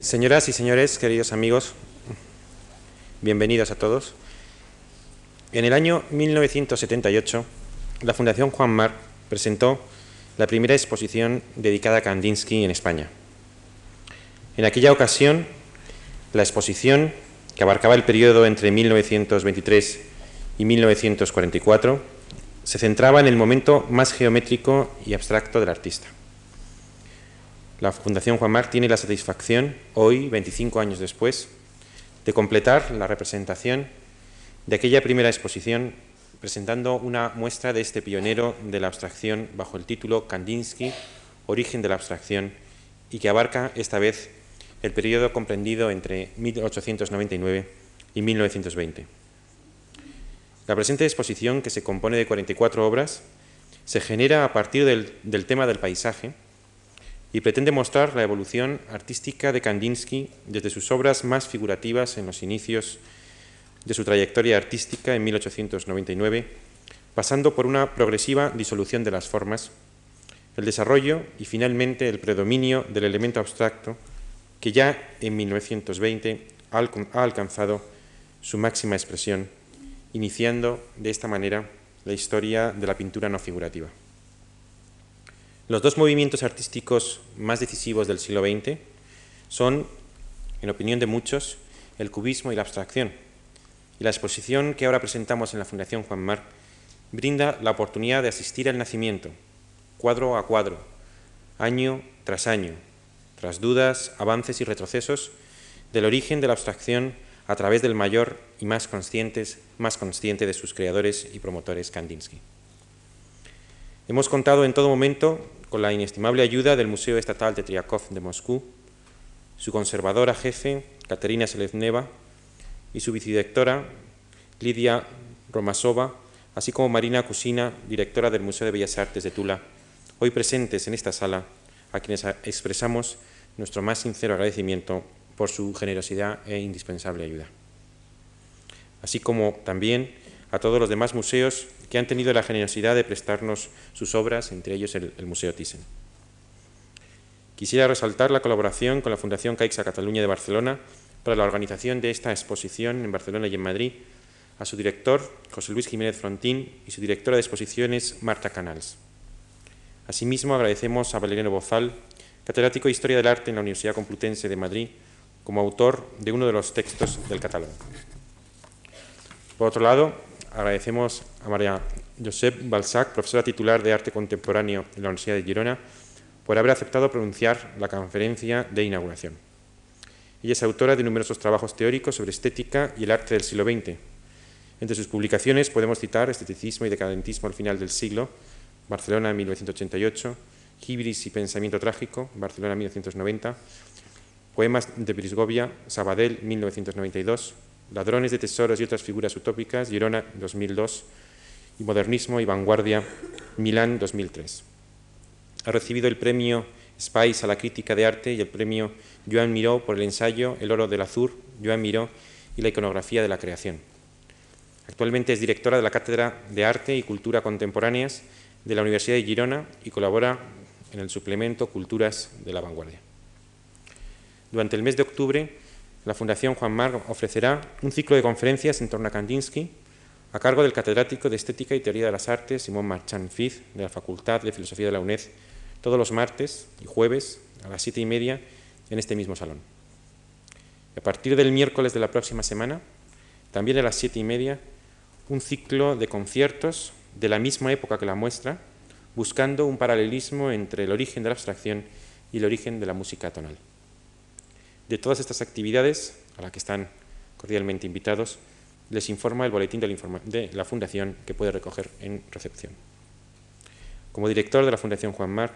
Señoras y señores, queridos amigos, bienvenidos a todos. En el año 1978, la Fundación Juan Mar presentó la primera exposición dedicada a Kandinsky en España. En aquella ocasión, la exposición, que abarcaba el periodo entre 1923 y 1944, se centraba en el momento más geométrico y abstracto del artista. La Fundación Juan Marc tiene la satisfacción, hoy, 25 años después, de completar la representación de aquella primera exposición presentando una muestra de este pionero de la abstracción bajo el título Kandinsky, Origen de la abstracción, y que abarca esta vez el periodo comprendido entre 1899 y 1920. La presente exposición, que se compone de 44 obras, se genera a partir del, del tema del paisaje, y pretende mostrar la evolución artística de Kandinsky desde sus obras más figurativas en los inicios de su trayectoria artística en 1899, pasando por una progresiva disolución de las formas, el desarrollo y finalmente el predominio del elemento abstracto que ya en 1920 ha alcanzado su máxima expresión, iniciando de esta manera la historia de la pintura no figurativa. Los dos movimientos artísticos más decisivos del siglo XX son, en opinión de muchos, el cubismo y la abstracción. Y la exposición que ahora presentamos en la Fundación Juan Mar brinda la oportunidad de asistir al nacimiento, cuadro a cuadro, año tras año, tras dudas, avances y retrocesos, del origen de la abstracción a través del mayor y más, más consciente de sus creadores y promotores Kandinsky. Hemos contado en todo momento con la inestimable ayuda del Museo Estatal de Triakov de Moscú, su conservadora jefe, Katerina Selezneva, y su vicedirectora, Lidia Romasova, así como Marina Kusina, directora del Museo de Bellas Artes de Tula, hoy presentes en esta sala, a quienes expresamos nuestro más sincero agradecimiento por su generosidad e indispensable ayuda. Así como también a todos los demás museos que han tenido la generosidad de prestarnos sus obras, entre ellos el, Museo Thyssen. Quisiera resaltar la colaboración con la Fundación Caixa Cataluña de Barcelona para la organización de esta exposición en Barcelona y en Madrid, a su director, José Luis Jiménez Frontín, y su directora de exposiciones, Marta Canals. Asimismo, agradecemos a Valeriano Bozal, catedrático de Historia del Arte en la Universidad Complutense de Madrid, como autor de uno de los textos del catálogo. Por otro lado, agradecemos a María Josep Balzac, profesora titular de Arte Contemporáneo en la Universidad de Girona, por haber aceptado pronunciar la conferencia de inauguración. Ella es autora de numerosos trabajos teóricos sobre estética y el arte del siglo XX. Entre sus publicaciones podemos citar Esteticismo y Decadentismo al final del siglo, Barcelona 1988, Hibris y Pensamiento Trágico, Barcelona 1990, Poemas de Brisgovia, Sabadell 1992, Ladrones de tesoros y otras figuras utópicas, Girona 2002, y Modernismo y Vanguardia, Milán 2003. Ha recibido el premio Spice a la crítica de arte y el premio Joan Miró por el ensayo El oro del azur, Joan Miró y la iconografía de la creación. Actualmente es directora de la Cátedra de Arte y Cultura Contemporáneas de la Universidad de Girona y colabora en el suplemento Culturas de la Vanguardia. Durante el mes de octubre la Fundación Juan Mar ofrecerá un ciclo de conferencias en torno a Kandinsky a cargo del catedrático de Estética y Teoría de las Artes, Simón Marchand Fiz, de la Facultad de Filosofía de la UNED, todos los martes y jueves a las siete y media en este mismo salón. a partir del miércoles de la próxima semana, también a las siete y media, un ciclo de conciertos de la misma época que la muestra, buscando un paralelismo entre el origen de la abstracción y el origen de la música tonal. De todas estas actividades, a las que están cordialmente invitados, les informa el boletín de la, Fundación que puede recoger en recepción. Como director de la Fundación Juan Mar,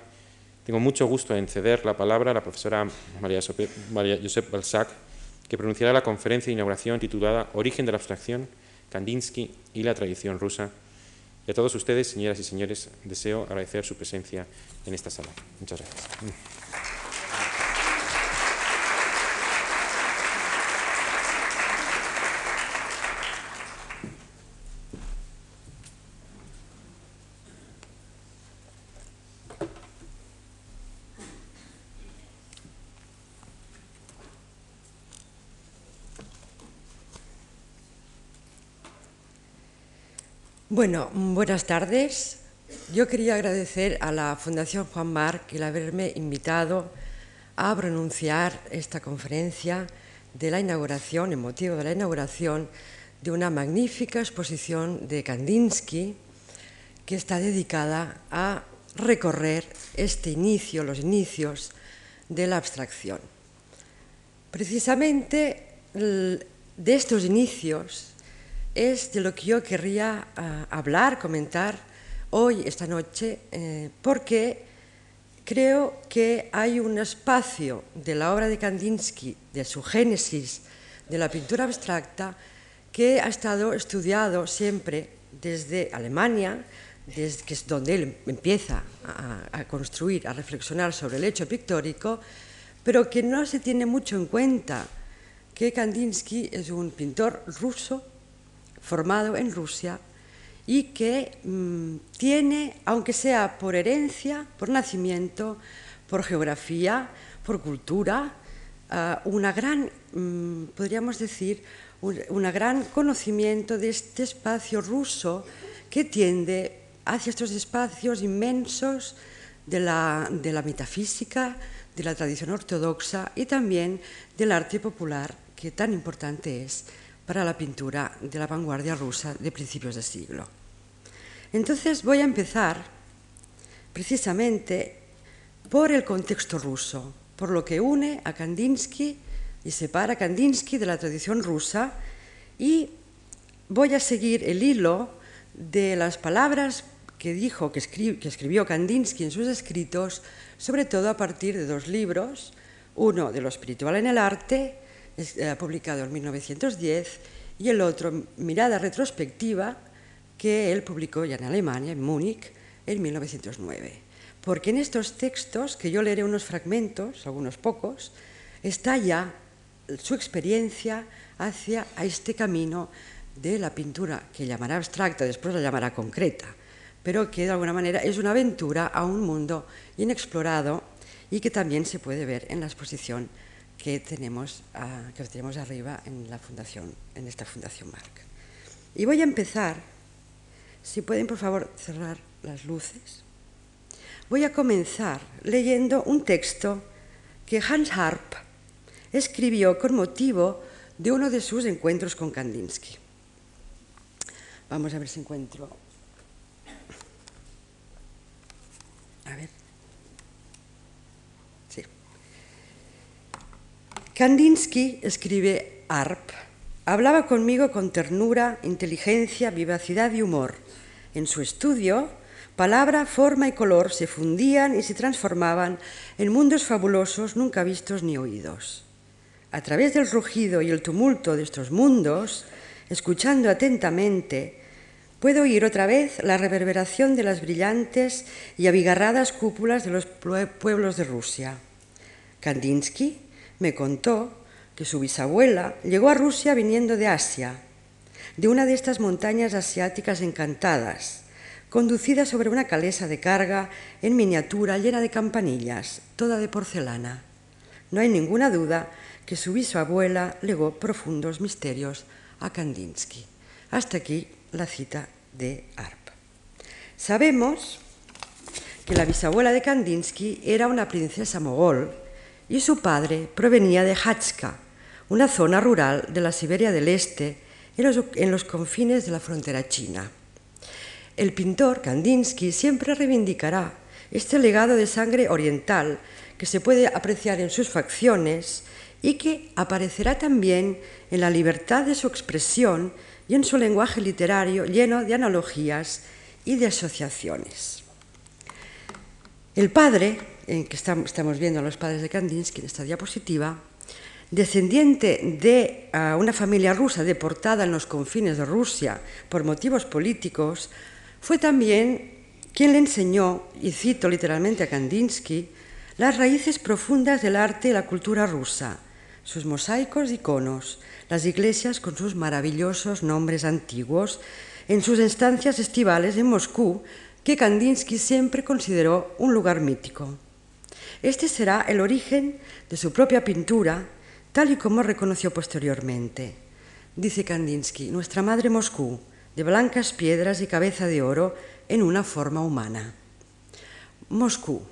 tengo mucho gusto en ceder la palabra a la profesora María, María Josep Balzac, que pronunciará la conferencia de inauguración titulada Origen de la abstracción, Kandinsky y la tradición rusa. Y a todos ustedes, señoras y señores, deseo agradecer su presencia en esta sala. Muchas gracias. Bueno, buenas tardes. Yo quería agradecer a la Fundación Juan Marc el haberme invitado a pronunciar esta conferencia de la inauguración, en motivo de la inauguración de una magnífica exposición de Kandinsky que está dedicada a recorrer este inicio, los inicios de la abstracción. Precisamente de estos inicios es de lo que yo querría ah, hablar, comentar hoy, esta noche, eh, porque creo que hay un espacio de la obra de Kandinsky, de su génesis de la pintura abstracta, que ha estado estudiado siempre desde Alemania, desde que es donde él empieza a, construir, a reflexionar sobre el hecho pictórico, pero que no se tiene mucho en cuenta que Kandinsky es un pintor ruso formado en Rusia y que mm, tiene, aunque sea por herencia, por nacimiento, por geografía, por cultura, uh, una gran, mm, podríamos decir, un una gran conocimiento de este espacio ruso que tiende hacia estos espacios inmensos de la, de la metafísica, de la tradición ortodoxa y también del arte popular, que tan importante es para la pintura de la vanguardia rusa de principios de siglo. Entonces voy a empezar precisamente por el contexto ruso, por lo que une a Kandinsky y separa a Kandinsky de la tradición rusa y voy a seguir el hilo de las palabras que dijo, que, escribió Kandinsky en sus escritos, sobre todo a partir de dos libros, uno de lo espiritual en el arte publicado en 1910, y el otro, Mirada retrospectiva, que él publicó ya en Alemania, en Múnich, en 1909. Porque en estos textos, que yo leeré unos fragmentos, algunos pocos, está ya su experiencia hacia este camino de la pintura, que llamará abstracta, después la llamará concreta, pero que de alguna manera es una aventura a un mundo inexplorado y que también se puede ver en la exposición que tenemos, que tenemos arriba en, la fundación, en esta Fundación Marc. Y voy a empezar, si pueden por favor cerrar las luces, voy a comenzar leyendo un texto que Hans Harp escribió con motivo de uno de sus encuentros con Kandinsky. Vamos a ver si encuentro. A ver. Kandinsky, escribe Arp, hablaba conmigo con ternura, inteligencia, vivacidad y humor. En su estudio, palabra, forma y color se fundían y se transformaban en mundos fabulosos nunca vistos ni oídos. A través del rugido y el tumulto de estos mundos, escuchando atentamente, puedo oír otra vez la reverberación de las brillantes y abigarradas cúpulas de los pueblos de Rusia. Kandinsky me contó que su bisabuela llegó a Rusia viniendo de Asia, de una de estas montañas asiáticas encantadas, conducida sobre una calesa de carga en miniatura llena de campanillas, toda de porcelana. No hay ninguna duda que su bisabuela legó profundos misterios a Kandinsky. Hasta aquí la cita de Arp. Sabemos que la bisabuela de Kandinsky era una princesa mogol y su padre provenía de Hatska, una zona rural de la Siberia del Este, en los, confines de la frontera china. El pintor Kandinsky siempre reivindicará este legado de sangre oriental que se puede apreciar en sus facciones y que aparecerá también en la libertad de su expresión y en su lenguaje literario lleno de analogías y de asociaciones. El padre, en que estamos viendo a los padres de Kandinsky en esta diapositiva, descendiente de una familia rusa deportada en los confines de Rusia por motivos políticos, fue también quien le enseñó, y cito literalmente a Kandinsky, las raíces profundas del arte y la cultura rusa, sus mosaicos y iconos, las iglesias con sus maravillosos nombres antiguos, en sus estancias estivales en Moscú, que Kandinsky siempre consideró un lugar mítico. Este será el origen de su propia pintura, tal y como reconoció posteriormente. Dice Kandinsky, nuestra madre Moscú, de blancas piedras y cabeza de oro en una forma humana. Moscú.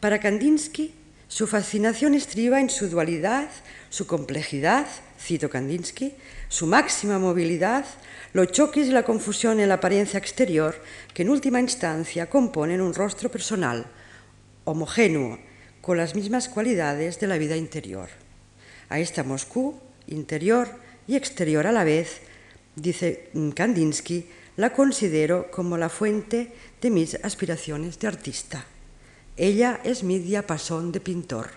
Para Kandinsky, su fascinación estriba en su dualidad, su complejidad, cito Kandinsky, su máxima movilidad, los choques y la confusión en la apariencia exterior que en última instancia componen un rostro personal, homogéneo, con las mismas cualidades de la vida interior. A esta Moscú, interior y exterior a la vez, dice Kandinsky, la considero como la fuente de mis aspiraciones de artista. Ella es mi diapasón de pintor.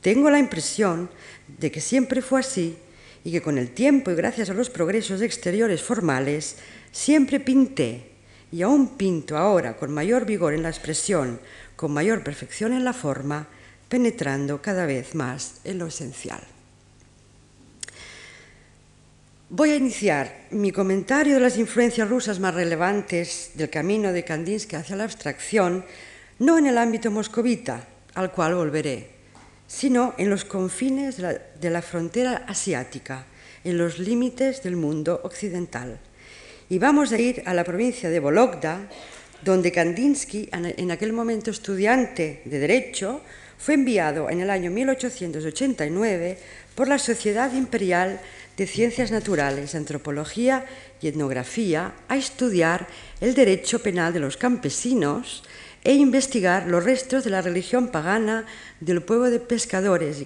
Tengo la impresión de que siempre fue así y que con el tiempo y gracias a los progresos exteriores formales siempre pinté y aún pinto ahora con mayor vigor en la expresión, con mayor perfección en la forma, penetrando cada vez más en lo esencial. Voy a iniciar mi comentario de las influencias rusas más relevantes del camino de Kandinsky hacia la abstracción, no en el ámbito moscovita, al cual volveré, sino en los confines de la, frontera asiática, en los límites del mundo occidental. Y vamos a ir a la provincia de Vologda, donde Kandinsky, en aquel momento estudiante de Derecho, fue enviado en el año 1889 por la Sociedad Imperial de Ciencias Naturales, Antropología y Etnografía a estudiar el derecho penal de los campesinos e investigar los restos de la religión pagana del pueblo de pescadores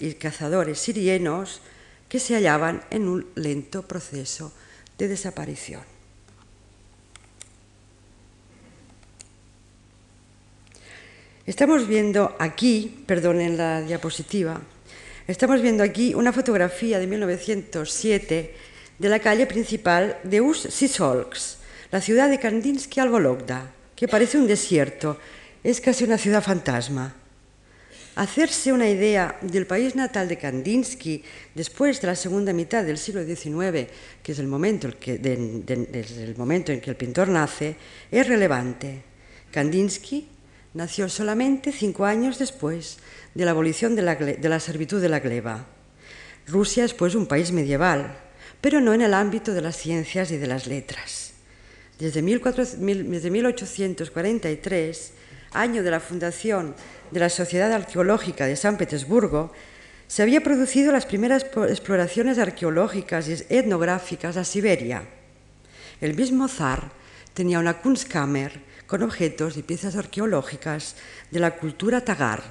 y cazadores sirienos que se hallaban en un lento proceso de desaparición. Estamos viendo aquí, perdonen la diapositiva, estamos viendo aquí una fotografía de 1907 de la calle principal de Us-Sisolks, la ciudad de Kandinsky al Vologda que parece un desierto, es casi una ciudad fantasma. Hacerse una idea del país natal de Kandinsky después de la segunda mitad del siglo XIX, que es el momento, el que, de, de, el momento en que el pintor nace, es relevante. Kandinsky nació solamente cinco años después de la abolición de la, de servitud de la gleba. Rusia es pues un país medieval, pero no en el ámbito de las ciencias y de las letras. Desde, 1843, año de la fundación de la Sociedad Arqueológica de San Petersburgo, se habían producido las primeras exploraciones arqueológicas y etnográficas a Siberia. El mismo zar tenía una Kunstkammer con objetos y piezas arqueológicas de la cultura tagar,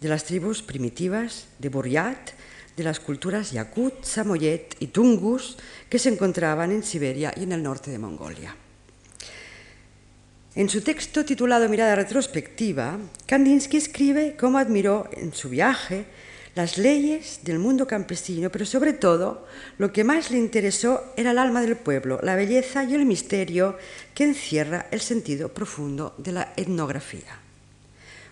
de las tribus primitivas de Buryat, de las culturas Yakut, Samoyed y Tungus que se encontraban en Siberia y en el norte de Mongolia. En su texto titulado Mirada retrospectiva, Kandinsky escribe cómo admiró en su viaje las leyes del mundo campesino, pero sobre todo lo que más le interesó era el alma del pueblo, la belleza y el misterio que encierra el sentido profundo de la etnografía.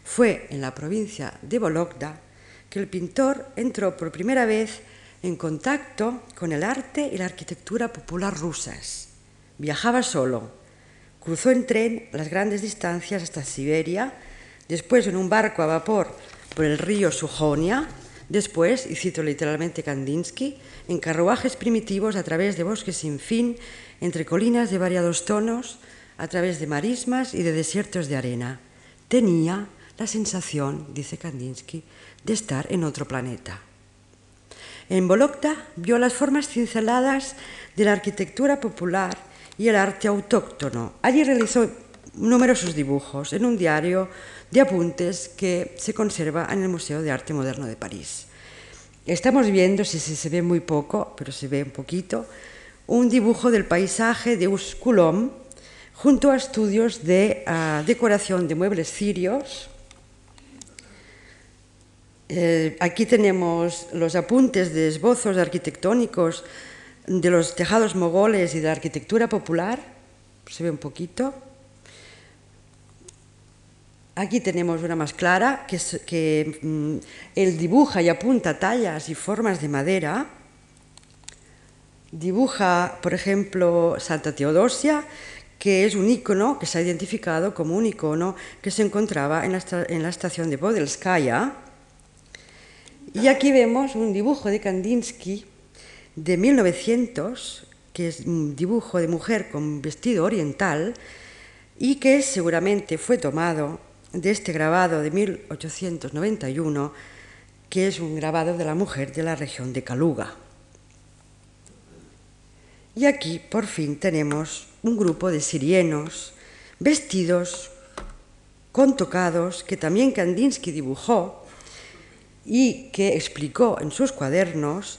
Fue en la provincia de Vologda que el pintor entró por primera vez en contacto con el arte y la arquitectura popular rusas. Viajaba solo, Cruzó en tren las grandes distancias hasta Siberia, después en un barco a vapor por el río Sujonia, después, y cito literalmente Kandinsky, en carruajes primitivos a través de bosques sin fin, entre colinas de variados tonos, a través de marismas y de desiertos de arena. Tenía la sensación, dice Kandinsky, de estar en otro planeta. En Vologda vio las formas cinceladas de la arquitectura popular y el arte autóctono. Allí realizó numerosos dibujos en un diario de apuntes que se conserva en el Museo de Arte Moderno de París. Estamos viendo, si se ve muy poco, pero se ve un poquito, un dibujo del paisaje de Usculom junto a estudios de uh, decoración de muebles cirios. Eh, aquí tenemos los apuntes de esbozos arquitectónicos de los tejados mogoles y de la arquitectura popular, se ve un poquito. Aquí tenemos una más clara, que, es, que mm, él dibuja y apunta tallas y formas de madera. Dibuja, por ejemplo, Santa Teodosia, que es un icono que se ha identificado como un icono que se encontraba en la, estación de Podelskaya. Y aquí vemos un dibujo de Kandinsky de 1900 que es un dibujo de mujer con vestido oriental y que seguramente fue tomado de este grabado de 1891, que es un grabado de la mujer de la región de Kaluga. Y aquí por fin tenemos un grupo de sirienos vestidos con tocados que también Kandinsky dibujó y que explicó en sus cuadernos.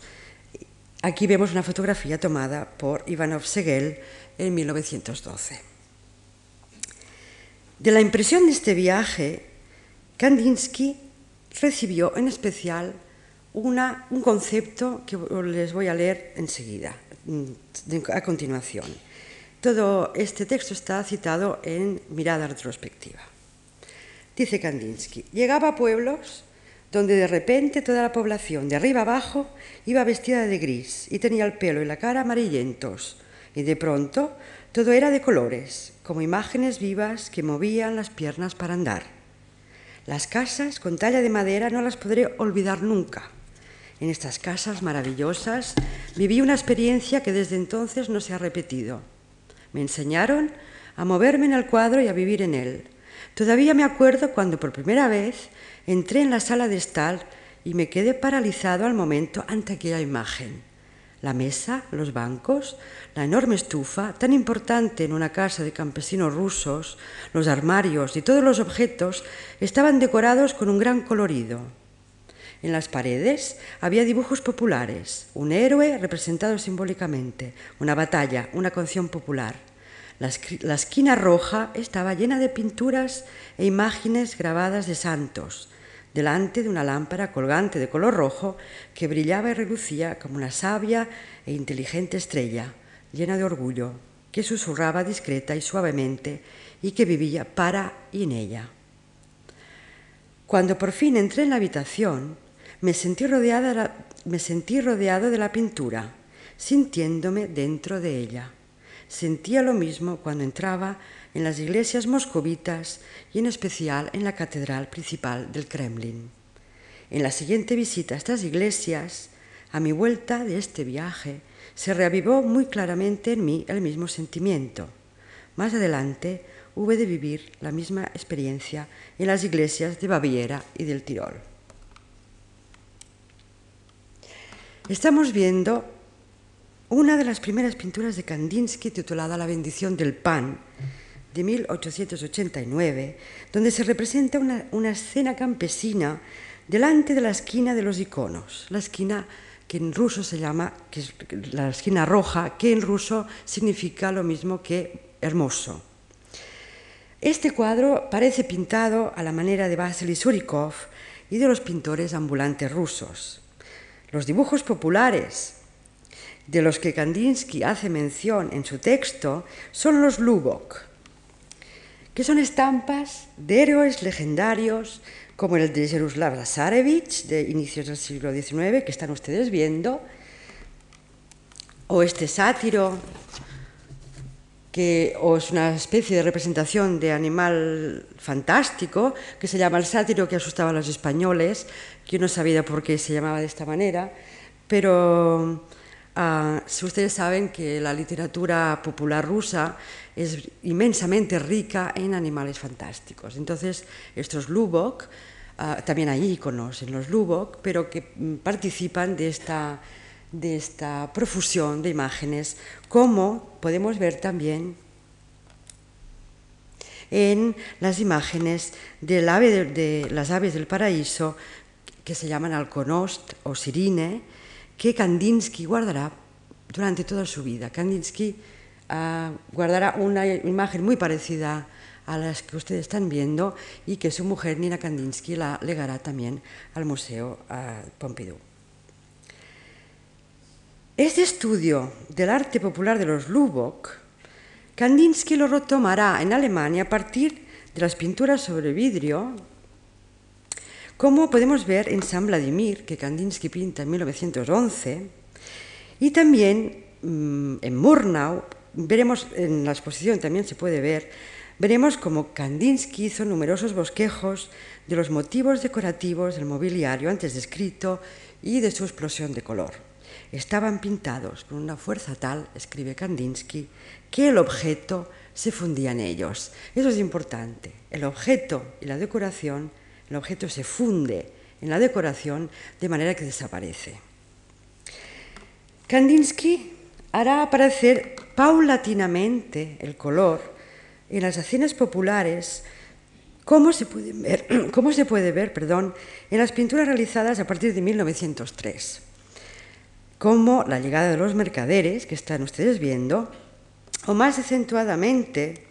Aquí vemos una fotografía tomada por Ivanov Segel en 1912. De la impresión de este viaje, Kandinsky recibió en especial un concepto que les voy a leer enseguida, a continuación. Todo este texto está citado en Mirada Retrospectiva. Dice Kandinsky, llegaba a pueblos donde de repente toda la población, de arriba abajo, iba vestida de gris y tenía el pelo y la cara amarillentos, y de pronto todo era de colores, como imágenes vivas que movían las piernas para andar. Las casas con talla de madera no las podré olvidar nunca. En estas casas maravillosas viví una experiencia que desde entonces no se ha repetido. Me enseñaron a moverme en el cuadro y a vivir en él. Todavía me acuerdo cuando por primera vez entré en la sala de estar y me quedé paralizado al momento ante aquella imagen. La mesa, los bancos, la enorme estufa, tan importante en una casa de campesinos rusos, los armarios y todos los objetos estaban decorados con un gran colorido. En las paredes había dibujos populares, un héroe representado simbólicamente, una batalla, una canción popular. La, esquina roja estaba llena de pinturas e imágenes grabadas de santos, delante de una lámpara colgante de color rojo que brillaba y relucía como una sabia e inteligente estrella, llena de orgullo, que susurraba discreta y suavemente y que vivía para y en ella. Cuando por fin entré en la habitación, me sentí, me sentí rodeado de la pintura, sintiéndome dentro de ella. Sentía lo mismo cuando entraba en las iglesias moscovitas y en especial en la catedral principal del Kremlin. En la siguiente visita a estas iglesias, a mi vuelta de este viaje, se reavivó muy claramente en mí el mismo sentimiento. Más adelante hube de vivir la misma experiencia en las iglesias de Baviera y del Tirol. Estamos viendo una de las primeras pinturas de Kandinsky titulada La bendición del pan, de 1889, donde se representa una, una, escena campesina delante de la esquina de los iconos, la esquina que en ruso se llama, que es la esquina roja, que en ruso significa lo mismo que hermoso. Este cuadro parece pintado a la manera de Vasily Surikov y de los pintores ambulantes rusos. Los dibujos populares de los que Kandinsky hace mención en su texto son los Lubok, que son estampas de héroes legendarios como el de Jaroslav Lazarevich de inicios del siglo XIX, que están ustedes viendo, o este sátiro, que o es una especie de representación de animal fantástico, que se llama el sátiro que asustaba a los españoles, que no sabía por qué se llamaba de esta manera, pero Uh, si ustedes saben que la literatura popular rusa es inmensamente rica en animales fantásticos. Entonces, estos Lubok, uh, también hay iconos en los Lubok, pero que mm, participan de esta, de esta profusión de imágenes, como podemos ver también en las imágenes de, de las aves del paraíso que se llaman alconost o sirine, que Kandinsky guardará durante toda su vida. Kandinsky guardará una imagen muy parecida a las que ustedes están viendo y que su mujer Nina Kandinsky la legará también al Museo Pompidou. Este estudio del arte popular de los Lubok, Kandinsky lo retomará en Alemania a partir de las pinturas sobre vidrio como podemos ver en San Vladimir, que Kandinsky pinta en 1911, y también mmm, en Murnau, veremos en la exposición también se puede ver, veremos como Kandinsky hizo numerosos bosquejos de los motivos decorativos del mobiliario antes descrito y de su explosión de color. estaban pintados con una fuerza tal, escribe Kandinsky, que el objeto se fundía en ellos. Eso es importante. El objeto y la decoración, el objeto se funde en la decoración de manera que desaparece. Kandinsky hará aparecer paulatinamente el color en las escenas populares como se puede ver, cómo se puede ver perdón, en las pinturas realizadas a partir de 1903, como la llegada de los mercaderes, que están ustedes viendo, o más acentuadamente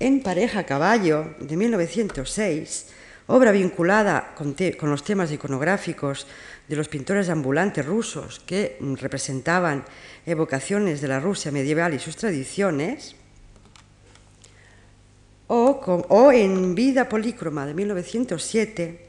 en Pareja Caballo de 1906, obra vinculada con, con, los temas iconográficos de los pintores ambulantes rusos que representaban evocaciones de la Rusia medieval y sus tradiciones, o, o en Vida Polícroma de 1907,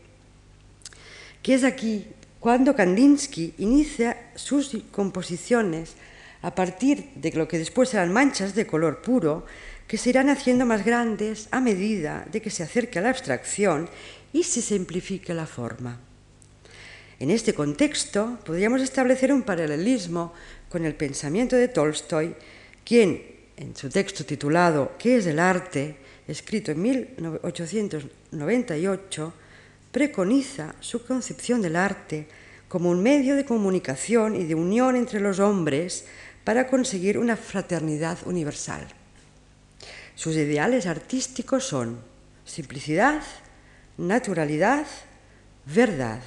que es aquí cuando Kandinsky inicia sus composiciones a partir de lo que después serán manchas de color puro, que se irán haciendo más grandes a medida de que se acerque a la abstracción y se simplifique la forma. En este contexto podríamos establecer un paralelismo con el pensamiento de Tolstoy, quien, en su texto titulado ¿Qué es el arte?, escrito en 1898, preconiza su concepción del arte como un medio de comunicación y de unión entre los hombres para conseguir una fraternidad universal. Sus ideales artísticos son simplicidad, naturalidad, verdad.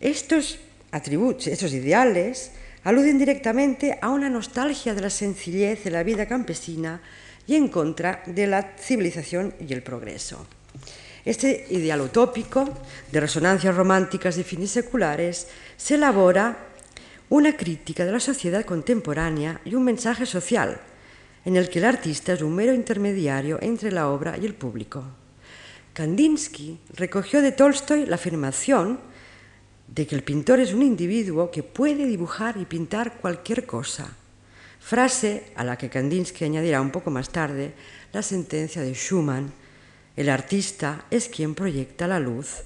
Estos atributos, estos ideales, aluden directamente a una nostalgia de la sencillez de la vida campesina y en contra de la civilización y el progreso. Este ideal utópico, de resonancias románticas y fines seculares, se elabora una crítica de la sociedad contemporánea y un mensaje social, en el que el artista es un mero intermediario entre la obra y el público. Kandinsky recogió de Tolstoy la afirmación de que el pintor es un individuo que puede dibujar y pintar cualquier cosa, frase a la que Kandinsky añadirá un poco más tarde la sentencia de Schumann, el artista es quien proyecta la luz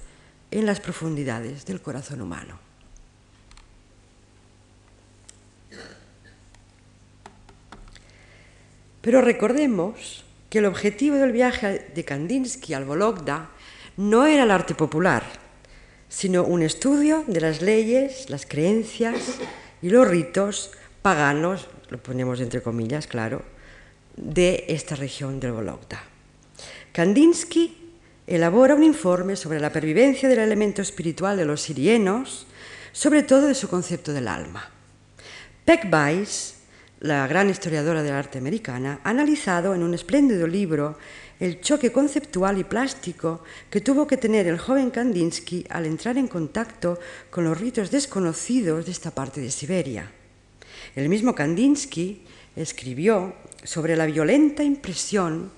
en las profundidades del corazón humano. Pero recordemos que el objetivo del viaje de Kandinsky al Vologda no era el arte popular, sino un estudio de las leyes, las creencias y los ritos paganos, lo ponemos entre comillas, claro, de esta región del Vologda. Kandinsky elabora un informe sobre la pervivencia del elemento espiritual de los sirienos, sobre todo de su concepto del alma. Peck Weiss la gran historiadora del arte americana, ha analizado en un espléndido libro el choque conceptual y plástico que tuvo que tener el joven Kandinsky al entrar en contacto con los ritos desconocidos de esta parte de Siberia. El mismo Kandinsky escribió sobre la violenta impresión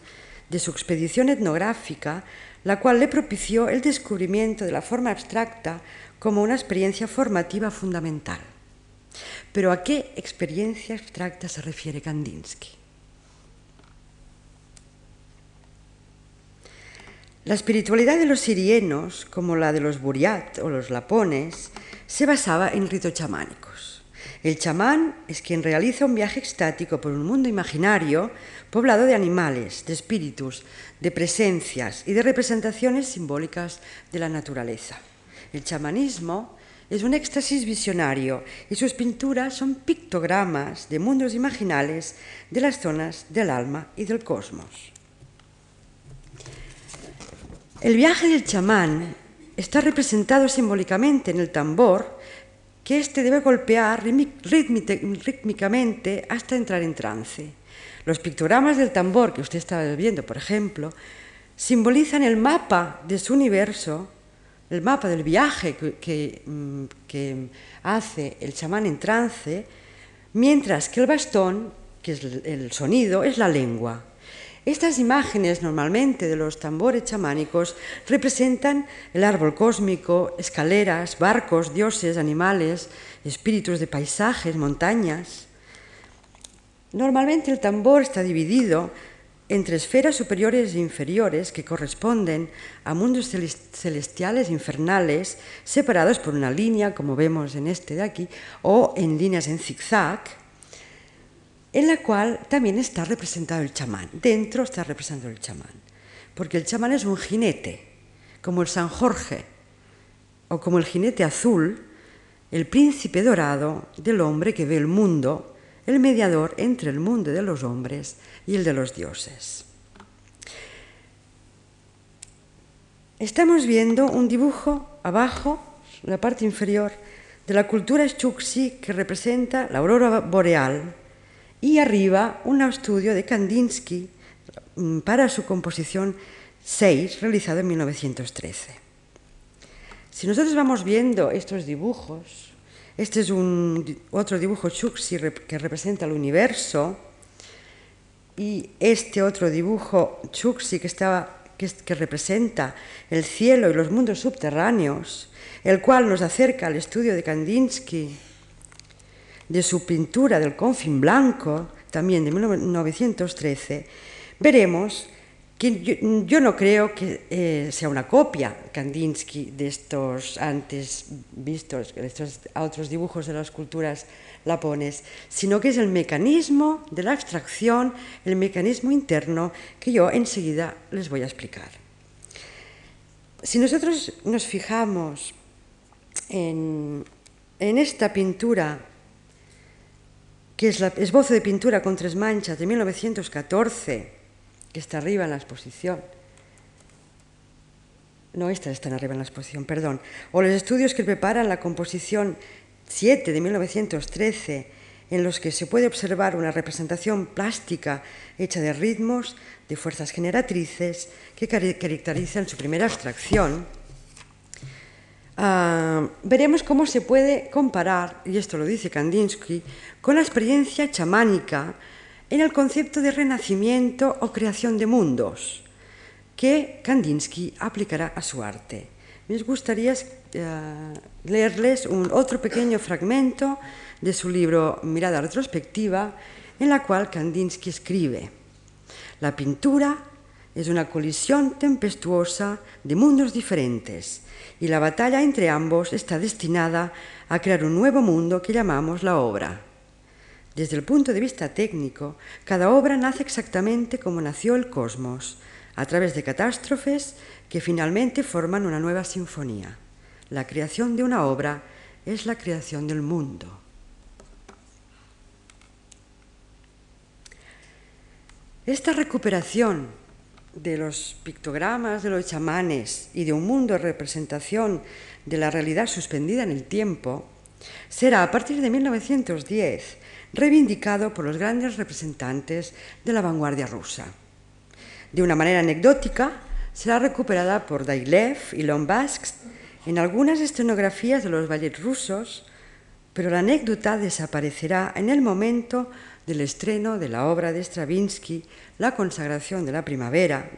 de su expedición etnográfica, la cual le propició el descubrimiento de la forma abstracta como una experiencia formativa fundamental. Pero ¿a qué experiencia abstracta se refiere Kandinsky? La espiritualidad de los sirienos, como la de los buriat o los lapones, se basaba en ritos chamánicos. El chamán es quien realiza un viaje extático por un mundo imaginario poblado de animales, de espíritus, de presencias y de representaciones simbólicas de la naturaleza. El chamanismo es un éxtasis visionario y sus pinturas son pictogramas de mundos imaginales de las zonas del alma y del cosmos. El viaje del chamán está representado simbólicamente en el tambor que éste debe golpear rítmicamente hasta entrar en trance. Los pictogramas del tambor que usted está viendo, por ejemplo, simbolizan el mapa de su universo el mapa del viaje mm, que, hace el chamán en trance, mientras que el bastón, que es el sonido, es la lengua. Estas imágenes normalmente de los tambores chamánicos representan el árbol cósmico, escaleras, barcos, dioses, animales, espíritus de paisajes, montañas. Normalmente el tambor está dividido entre esferas superiores e inferiores que corresponden a mundos celestiales infernales separados por una línea, como vemos en este de aquí, o en líneas en zigzag, en la cual también está representado el chamán. Dentro está representado el chamán, porque el chamán es un jinete, como el San Jorge, o como el jinete azul, el príncipe dorado del hombre que ve el mundo el mediador entre el mundo de los hombres y el de los dioses. Estamos viendo un dibujo abajo, en la parte inferior, de la cultura Chuxi que representa la aurora boreal y arriba un estudio de Kandinsky mm, para su composición 6 realizado en 1913. Si nosotros vamos viendo estos dibujos, este es un, otro dibujo Chuxi que representa el universo y este otro dibujo Chuxi que, estaba, que, que representa el cielo y los mundos subterráneos, el cual nos acerca al estudio de Kandinsky, de su pintura del confín blanco, también de 1913, veremos yo, no creo que eh, sea una copia Kandinsky de estos antes vistos, de estos otros dibujos de las culturas lapones, sino que es el mecanismo de la abstracción, el mecanismo interno que yo enseguida les voy a explicar. Si nosotros nos fijamos en esta pintura, que es la esbozo de pintura con tres manchas de 1914, que está arriba en la exposición. No, estas están arriba en la exposición, perdón. O los estudios que preparan la composición 7 de 1913, en los que se puede observar una representación plástica hecha de ritmos, de fuerzas generatrices, que caracterizan su primera abstracción. Ah, veremos cómo se puede comparar, y esto lo dice Kandinsky, con la experiencia chamánica en el concepto de renacimiento o creación de mundos que Kandinsky aplicará a su arte. Me gustaría eh, leerles un otro pequeño fragmento de su libro Mirada retrospectiva, en la cual Kandinsky escribe, La pintura es una colisión tempestuosa de mundos diferentes y la batalla entre ambos está destinada a crear un nuevo mundo que llamamos la obra. Desde el punto de vista técnico, cada obra nace exactamente como nació el cosmos, a través de catástrofes que finalmente forman una nueva sinfonía. La creación de una obra es la creación del mundo. Esta recuperación de los pictogramas de los chamanes y de un mundo de representación de la realidad suspendida en el tiempo será a partir de 1910 reivindicado por los grandes representantes de la vanguardia rusa. De una manera anecdótica, será recuperada por Dailev y Lombasks en algunas escenografías de los ballets rusos, pero la anécdota desaparecerá en el momento del estreno de la obra de Stravinsky, La consagración de la primavera,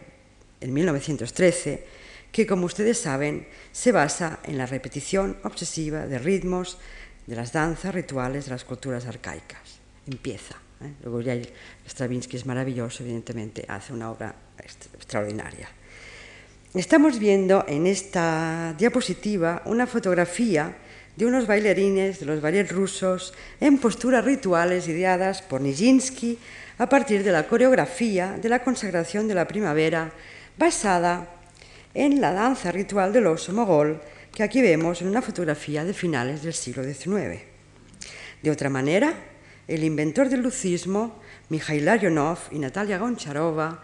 en 1913, que, como ustedes saben, se basa en la repetición obsesiva de ritmos de las danzas rituales de las culturas arcaicas. Empieza. ¿eh? Luego ya Stravinsky es maravilloso, evidentemente, hace una obra extraordinaria. Estamos viendo en esta diapositiva una fotografía de unos bailarines de los ballets rusos en posturas rituales ideadas por Nijinsky a partir de la coreografía de la consagración de la primavera basada en la danza ritual del oso mogol que aquí vemos en una fotografía de finales del siglo XIX. De otra manera, el inventor del lucismo, Mikhail Larionov y Natalia Goncharova,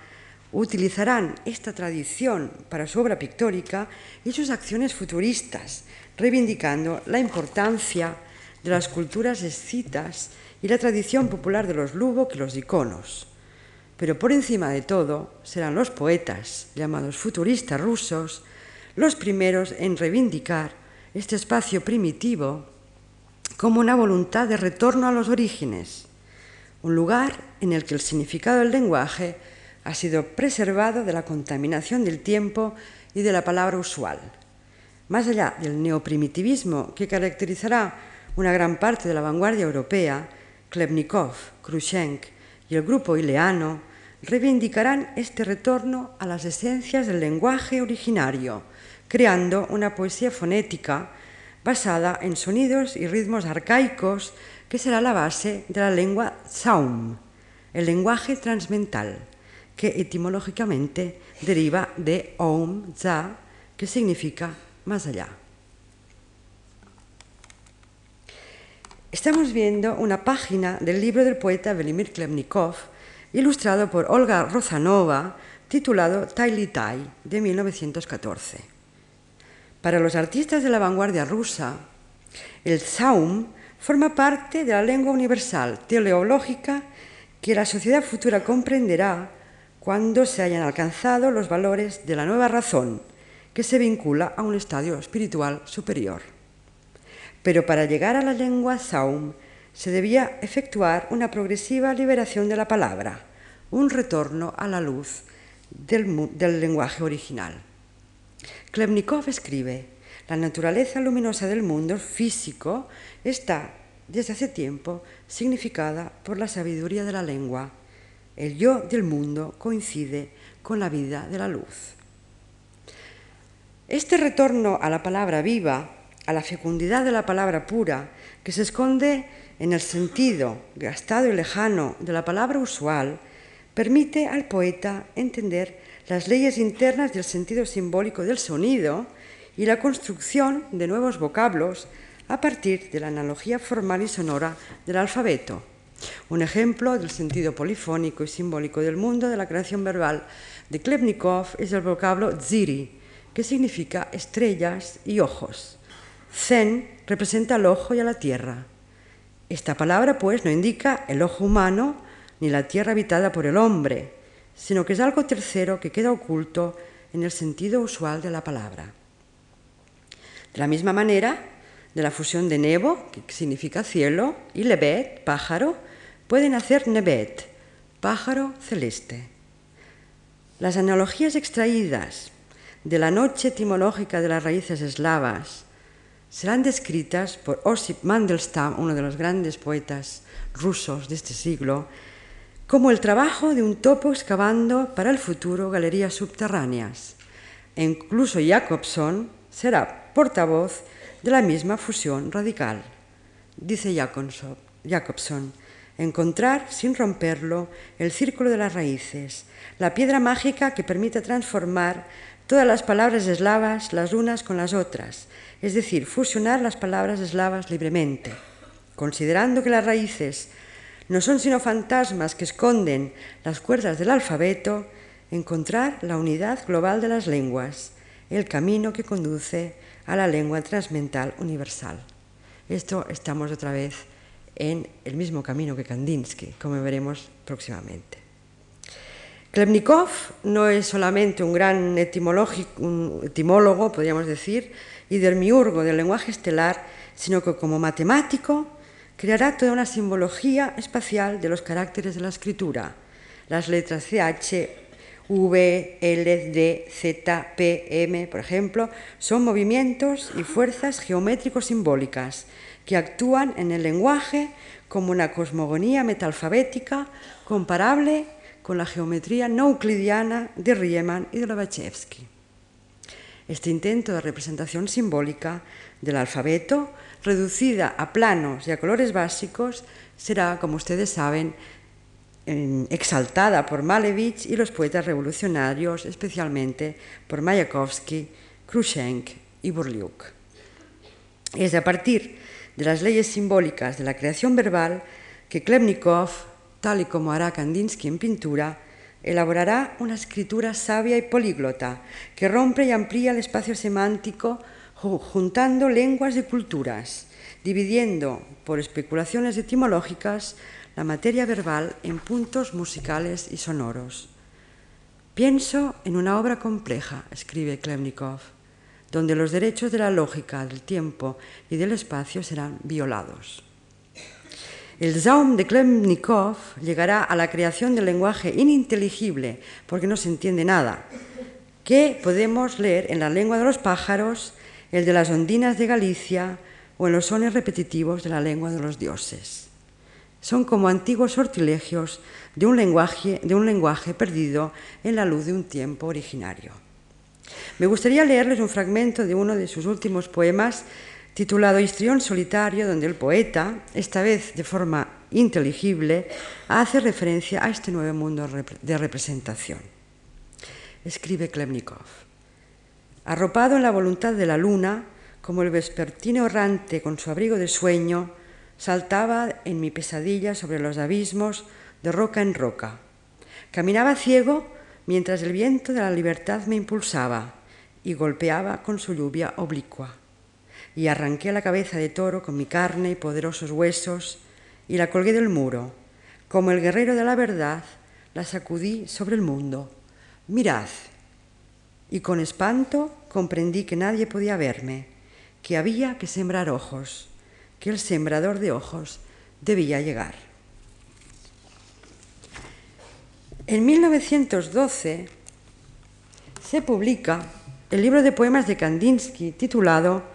utilizarán esta tradición para su obra pictórica y sus acciones futuristas, reivindicando la importancia de las culturas escitas y la tradición popular de los lubok y los iconos. Pero por encima de todo serán los poetas, llamados futuristas rusos, los primeros en reivindicar este espacio primitivo como una voluntad de retorno a los orígenes, un lugar en el que el significado del lenguaje ha sido preservado de la contaminación del tiempo y de la palabra usual. Más allá del neoprimitivismo que caracterizará una gran parte de la vanguardia europea, Klebnikov, Khrushchev y el grupo ileano reivindicarán este retorno a las esencias del lenguaje originario, creando una poesía fonética basada en sonidos y ritmos arcaicos que será la base de la lengua Zaum, el lenguaje transmental, que etimológicamente deriva de Om Za, que significa más allá. Estamos viendo una página del libro del poeta Velimir Klemnikov, ilustrado por Olga Rozanova, titulado Tai Tai, de 1914. Para los artistas de la vanguardia rusa, el Zaum forma parte de la lengua universal teleológica que la sociedad futura comprenderá cuando se hayan alcanzado los valores de la nueva razón, que se vincula a un estadio espiritual superior. Pero para llegar a la lengua Zaum se debía efectuar una progresiva liberación de la palabra, un retorno a la luz del, del lenguaje original. Klebnikov escribe, la naturaleza luminosa del mundo físico está desde hace tiempo significada por la sabiduría de la lengua. El yo del mundo coincide con la vida de la luz. Este retorno a la palabra viva, a la fecundidad de la palabra pura, que se esconde en el sentido gastado y lejano de la palabra usual, permite al poeta entender las leyes internas del sentido simbólico del sonido y la construcción de nuevos vocablos a partir de la analogía formal y sonora del alfabeto. Un ejemplo del sentido polifónico y simbólico del mundo de la creación verbal de Klebnikov es el vocablo ziri, que significa estrellas y ojos. Zen representa al ojo y a la tierra. Esta palabra, pues, no indica el ojo humano ni la tierra habitada por el hombre, sino que es algo tercero que queda oculto en el sentido usual de la palabra. De la misma manera, de la fusión de nebo, que significa cielo, y lebet, pájaro, pueden hacer nebet, pájaro celeste. Las analogías extraídas de la noche etimológica de las raíces eslavas serán descritas por Osip Mandelstam, uno de los grandes poetas rusos de este siglo, como el trabajo de un topo excavando para el futuro galerías subterráneas. E incluso Jacobson será portavoz de la misma fusión radical. Dice Jacobson, encontrar sin romperlo el círculo de las raíces, la piedra mágica que permite transformar todas las palabras eslavas las unas con las otras, es decir, fusionar las palabras eslavas libremente, considerando que las raíces no son sino fantasmas que esconden las cuerdas del alfabeto, encontrar la unidad global de las lenguas, el camino que conduce a la lengua transmental universal. Esto estamos otra vez en el mismo camino que Kandinsky, como veremos próximamente. Klebnikov no es solamente un gran etimólogo, podríamos decir, y demiurgo del lenguaje estelar, sino que como matemático creará toda una simbología espacial de los caracteres de la escritura. Las letras CH, V, L, D, Z, P, M, por ejemplo, son movimientos y fuerzas geométricos simbólicas que actúan en el lenguaje como una cosmogonía metalfabética comparable con la geometría no euclidiana de Riemann y de Lobachevsky. Este intento de representación simbólica del alfabeto, reducida a planos y a colores básicos, será, como ustedes saben, exaltada por Malevich y los poetas revolucionarios, especialmente por Mayakovsky, Khrushchev y Burliuk. Es a partir de las leyes simbólicas de la creación verbal que Klebnikov, tal y como hará Kandinsky en pintura, elaborará una escritura sabia y políglota que rompe y amplía el espacio semántico juntando lenguas y culturas, dividiendo por especulaciones etimológicas la materia verbal en puntos musicales y sonoros. Pienso en una obra compleja, escribe Klebnikov, donde los derechos de la lógica, del tiempo y del espacio serán violados. El Zaum de Klemnikov llegará a la creación del lenguaje ininteligible, porque no se entiende nada, que podemos leer en la lengua de los pájaros, el de las ondinas de Galicia o en los sones repetitivos de la lengua de los dioses. Son como antiguos sortilegios de un lenguaje, de un lenguaje perdido en la luz de un tiempo originario. Me gustaría leerles un fragmento de uno de sus últimos poemas titulado Histrión solitario, donde el poeta, esta vez de forma inteligible, hace referencia a este nuevo mundo de representación. Escribe Klemnikov. Arropado en la voluntad de la luna, como el vespertino errante con su abrigo de sueño, saltaba en mi pesadilla sobre los abismos de roca en roca. Caminaba ciego mientras el viento de la libertad me impulsaba y golpeaba con su lluvia oblicua y arranqué la cabeza de toro con mi carne y poderosos huesos y la colgué del muro. Como el guerrero de la verdad, la sacudí sobre el mundo. Mirad. Y con espanto comprendí que nadie podía verme, que había que sembrar ojos, que el sembrador de ojos debía llegar. En 1912 se publica el libro de poemas de Kandinsky titulado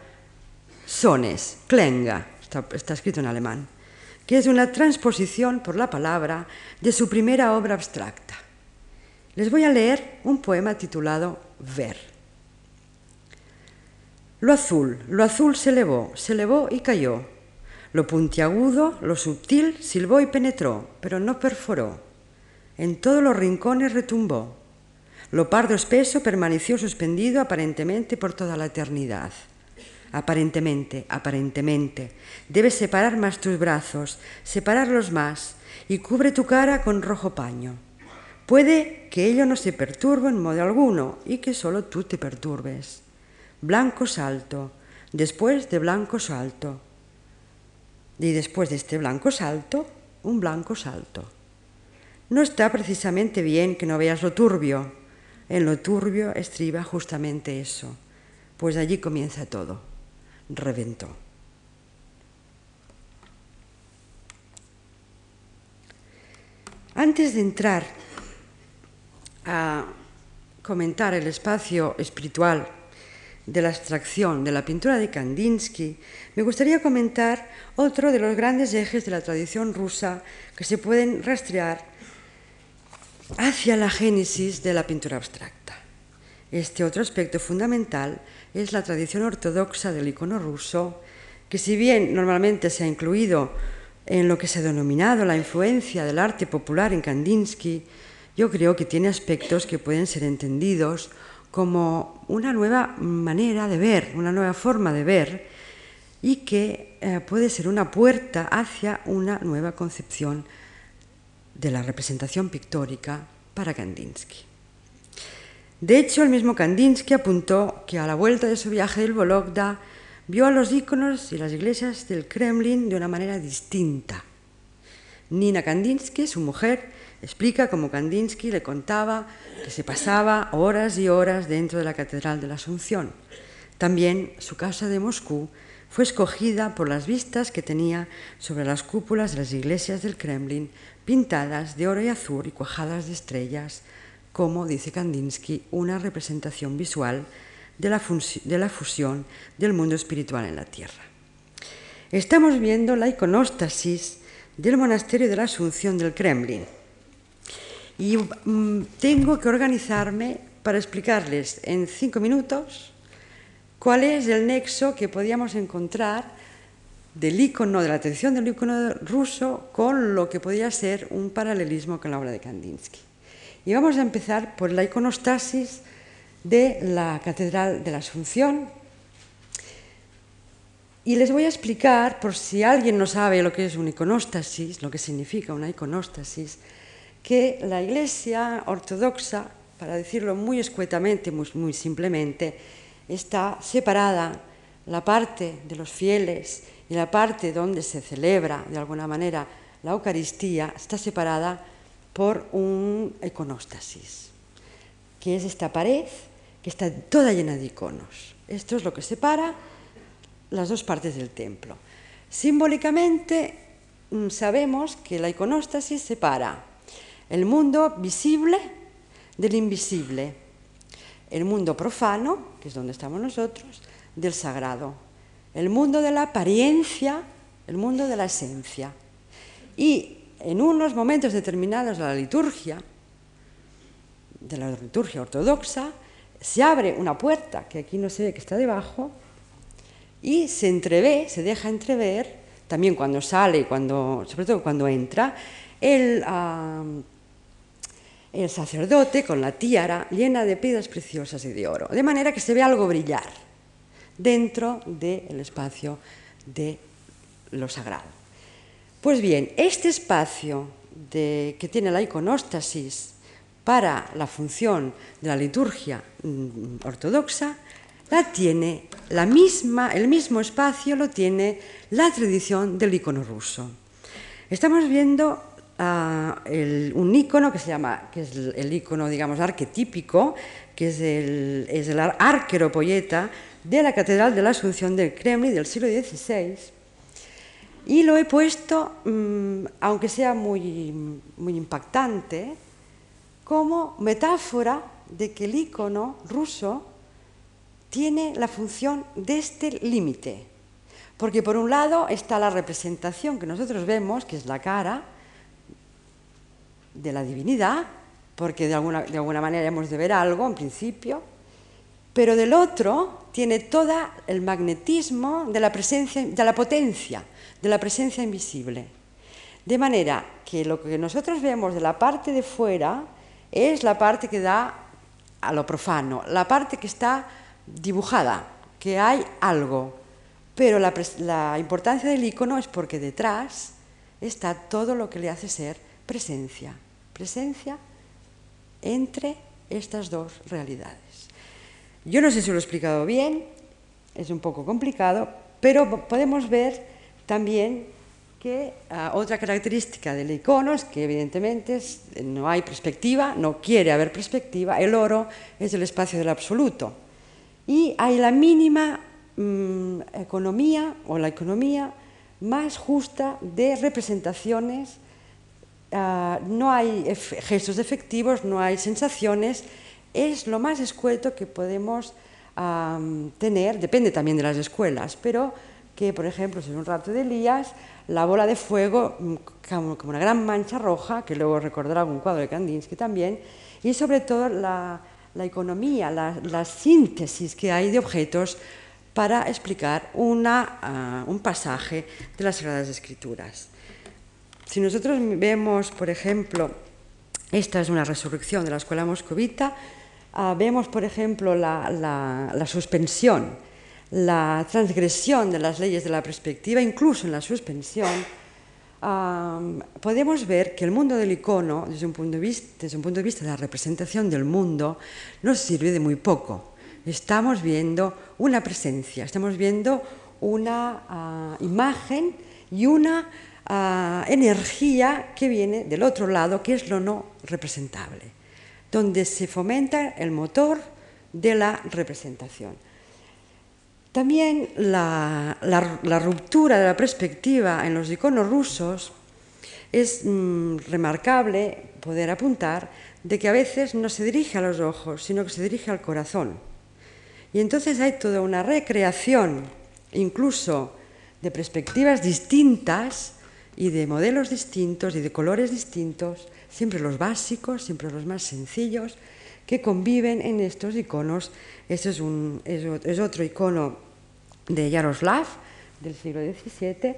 Sones, Klenga, está, escrito en alemán, que es una transposición por la palabra de su primera obra abstracta. Les voy a leer un poema titulado Ver. Lo azul, lo azul se elevó, se elevó y cayó. Lo puntiagudo, lo sutil, silbó y penetró, pero no perforó. En todos los rincones retumbó. Lo pardo espeso permaneció suspendido aparentemente por toda la eternidad aparentemente, aparentemente. Debes separar más tus brazos, separarlos más, y cubre tu cara con rojo paño. Puede que ello no se perturbe en modo alguno y que solo tú te perturbes. Blanco salto, después de blanco salto. Y después de este blanco salto, un blanco salto. No está precisamente bien que no veas lo turbio. En lo turbio estriba justamente eso, pues allí comienza todo reventó. Antes de entrar a comentar el espacio espiritual de la abstracción de la pintura de Kandinsky, me gustaría comentar otro de los grandes ejes de la tradición rusa que se pueden rastrear hacia la génesis de la pintura abstracta. Este otro aspecto fundamental es la tradición ortodoxa del icono ruso, que si bien normalmente se ha incluido en lo que se ha denominado la influencia del arte popular en Kandinsky, yo creo que tiene aspectos que pueden ser entendidos como una nueva manera de ver, una nueva forma de ver, y que eh, puede ser una puerta hacia una nueva concepción de la representación pictórica para Kandinsky. De hecho, el mismo Kandinsky apuntó que a la vuelta de su viaje del Vologda vio a los íconos y las iglesias del Kremlin de una manera distinta. Nina Kandinsky, su mujer, explica cómo Kandinsky le contaba que se pasaba horas y horas dentro de la Catedral de la Asunción. También su casa de Moscú fue escogida por las vistas que tenía sobre las cúpulas de las iglesias del Kremlin, pintadas de oro y azul y cuajadas de estrellas, como, dice Kandinsky, una representación visual de la, fusión del mundo espiritual en la Tierra. Estamos viendo la iconóstasis del monasterio de la Asunción del Kremlin. Y mm, tengo que organizarme para explicarles en cinco minutos cuál es el nexo que podíamos encontrar del icono, de la atención del icono ruso con lo que podía ser un paralelismo con la obra de Kandinsky. Y vamos a empezar por la iconostasis de la Catedral de la Asunción. Y les voy a explicar, por si alguien no sabe lo que es una iconostasis, lo que significa una iconostasis, que la Iglesia ortodoxa, para decirlo muy escuetamente, muy, muy simplemente, está separada la parte de los fieles y la parte donde se celebra de alguna manera la Eucaristía, está separada por un iconostasis, que es esta pared que está toda llena de iconos. Esto es lo que separa las dos partes del templo. Simbólicamente mm, sabemos que la iconostasis separa el mundo visible del invisible, el mundo profano, que es donde estamos nosotros, del sagrado, el mundo de la apariencia, el mundo de la esencia. Y en unos momentos determinados de la liturgia, de la liturgia ortodoxa, se abre una puerta, que aquí no se ve que está debajo, y se entrevé, se deja entrever, también cuando sale, cuando, sobre todo cuando entra, el, el sacerdote con la tiara llena de piedras preciosas y de oro, de manera que se ve algo brillar dentro del espacio de lo sagrado. Pues bien, este espacio que tiene la iconostasis para la función de la liturgia mm, ortodoxa, la tiene la misma, el mismo espacio lo tiene la tradición del icono ruso. Estamos viendo uh, un icono que se llama, que es el, icono, digamos, arquetípico, que es el, es el arquero poeta de la Catedral de la Asunción del Kremlin del siglo XVI. Y lo he puesto, mmm, aunque sea muy, muy impactante, como metáfora de que el icono ruso tiene la función de este límite. Porque por un lado está la representación que nosotros vemos, que es la cara de la divinidad, porque de alguna, de alguna manera hemos de ver algo en principio, pero del otro tiene todo el magnetismo de la presencia, de la potencia, de la presencia invisible. De manera que lo que nosotros vemos de la parte de fuera es la parte que da a lo profano, la parte que está dibujada, que hay algo, pero la, la, importancia del icono es porque detrás está todo lo que le hace ser presencia, presencia entre estas dos realidades. Yo no sé si lo he explicado bien, es un poco complicado, pero podemos ver también que uh, otra característica del icono es que evidentemente no hay perspectiva, no quiere haber perspectiva, el oro es el espacio del absoluto y hay la mínima mmm, economía o la economía más justa de representaciones. Uh, no hay gestos efectivos, no hay sensaciones, es lo más escueto que podemos tener, depende también de las escuelas, pero que, por ejemplo, en un rato de Elías, la bola de fuego mm, como, una gran mancha roja, que luego recordará algún cuadro de Kandinsky también, y sobre todo la, la economía, la, síntesis que hay de objetos para explicar una, uh, un pasaje de las Sagradas Escrituras. Si nosotros vemos, por ejemplo, esta es una resurrección de la escuela moscovita, uh, vemos, por ejemplo, la, suspensión, la transgresión de las leyes de la perspectiva, incluso en la suspensión, um, podemos ver que el mundo del icono, desde un, punto de vista, desde un punto de vista de la representación del mundo, nos sirve de muy poco. Estamos viendo una presencia, estamos viendo una uh, imagen y una energía que viene del otro lado, que es lo no representable, donde se fomenta el motor de la representación. También la, la, ruptura de la perspectiva en los iconos rusos es mmm, remarcable poder apuntar de que a veces no se dirige a los ojos, sino que se dirige al corazón. Y entonces hay toda una recreación, incluso de perspectivas distintas y de modelos distintos y de colores distintos, siempre los básicos, siempre los más sencillos, que conviven en estos iconos. Este es, un, es, otro icono de Yaroslav del siglo XVII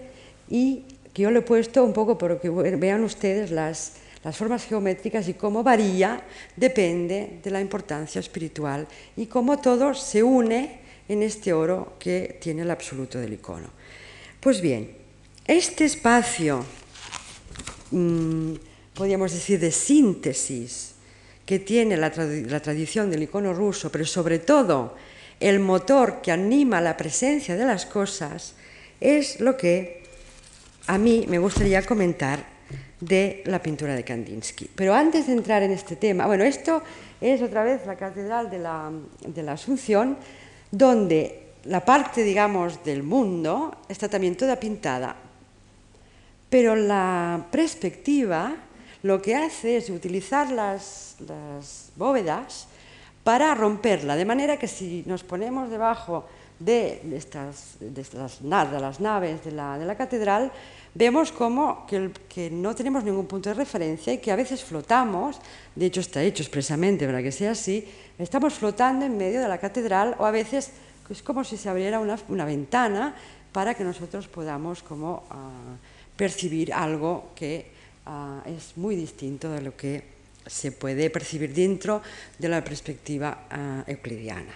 y que yo le he puesto un poco para que vean ustedes las, las formas geométricas y cómo varía, depende de la importancia espiritual y cómo todo se une en este oro que tiene el absoluto del icono. Pues bien, este espacio, mmm, podríamos decir, de síntesis que tiene la, trad la, tradición del icono ruso, pero sobre todo el motor que anima la presencia de las cosas, es lo que a mí me gustaría comentar de la pintura de Kandinsky. Pero antes de entrar en este tema, bueno, esto es otra vez la Catedral de la, de la Asunción, donde la parte, digamos, del mundo está también toda pintada, pero la perspectiva lo que hace es utilizar las, bóvedas para romperla, de manera que si nos ponemos debajo de, estas, de, las, naves de la, catedral, vemos como que, no tenemos ningún punto de referencia y que a veces flotamos, de hecho está hecho expresamente para que sea así, estamos flotando en medio de la catedral o a veces es como si se abriera una, ventana para que nosotros podamos como uh, percibir algo que uh, es muy distinto de lo que se puede percibir dentro de la perspectiva uh, euclidiana.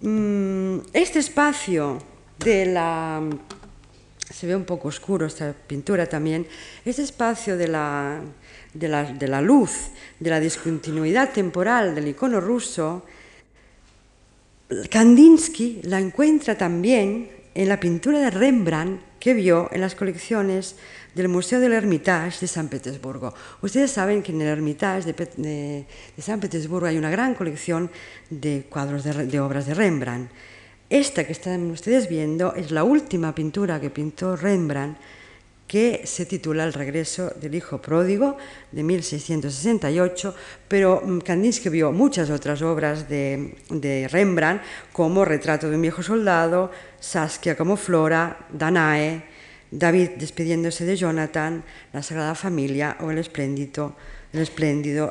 Mm, este espacio de la se ve un poco oscuro esta pintura también, este espacio de la, de la, de la luz, de la discontinuidad temporal del icono ruso, Kandinsky la encuentra también en la pintura de Rembrandt que vio en las colecciones del Museo del Hermitage de San Petersburgo. Ustedes saben que en el Hermitage de, San Petersburgo hay una gran colección de cuadros de, de obras de Rembrandt. Esta que están ustedes viendo es la última pintura que pintó Rembrandt que se titula El regreso del hijo pródigo de 1668, pero mm, Kandinsky vio muchas otras obras de, de, Rembrandt, como Retrato de un viejo soldado, Saskia como Flora, Danae, David despidiéndose de Jonathan, La Sagrada Familia o el espléndido,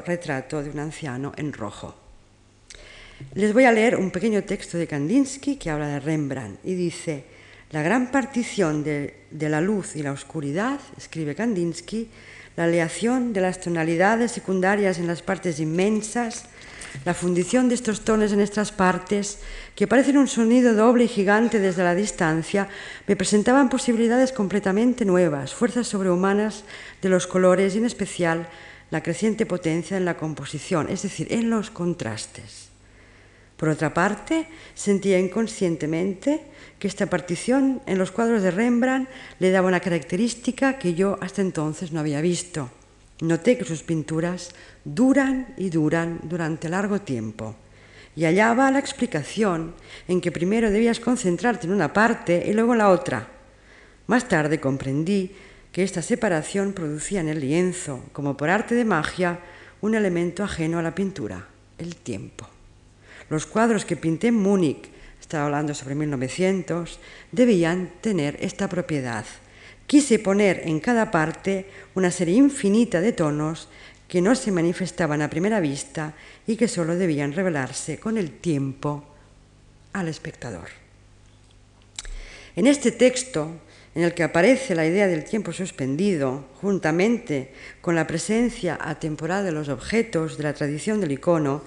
retrato de un anciano en rojo. Les voy a leer un pequeño texto de Kandinsky que habla de Rembrandt y dice, la gran partición de, de, la luz y la oscuridad, escribe Kandinsky, la aleación de las tonalidades secundarias en las partes inmensas, la fundición de estos tonos en estas partes, que parecen un sonido doble y gigante desde la distancia, me presentaban posibilidades completamente nuevas, fuerzas sobrehumanas de los colores y en especial la creciente potencia en la composición, es decir, en los contrastes. Por otra parte, sentía inconscientemente que esta partición en los cuadros de Rembrandt le daba una característica que yo hasta entonces no había visto. Noté que sus pinturas duran y duran durante largo tiempo. Y allá va la explicación en que primero debías concentrarte en una parte y luego en la otra. Más tarde comprendí que esta separación producía en el lienzo, como por arte de magia, un elemento ajeno a la pintura, el tiempo. Los cuadros que pinté en Múnich estaba hablando sobre 1900, debían tener esta propiedad. Quise poner en cada parte una serie infinita de tonos que no se manifestaban a primera vista y que solo debían revelarse con el tiempo al espectador. En este texto, en el que aparece la idea del tiempo suspendido, juntamente con la presencia atemporal de los objetos de la tradición del icono,